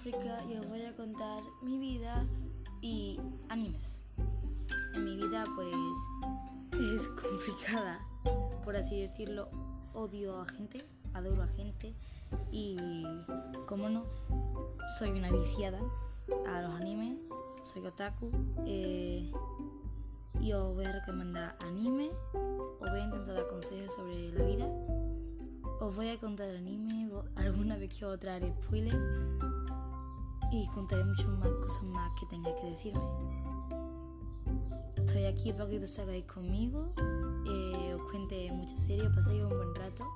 África y os voy a contar mi vida y animes. En mi vida pues es complicada, por así decirlo. Odio a gente, adoro a gente y, como no, soy una viciada a los animes, soy otaku eh, y os voy a recomendar anime, os voy a intentar dar consejos sobre la vida, os voy a contar anime, alguna vez que otra haré spoiler y contaré muchas más cosas más que tengáis que decirme. Estoy aquí para que os hagáis conmigo, eh, os cuente muchas series, paséis un buen rato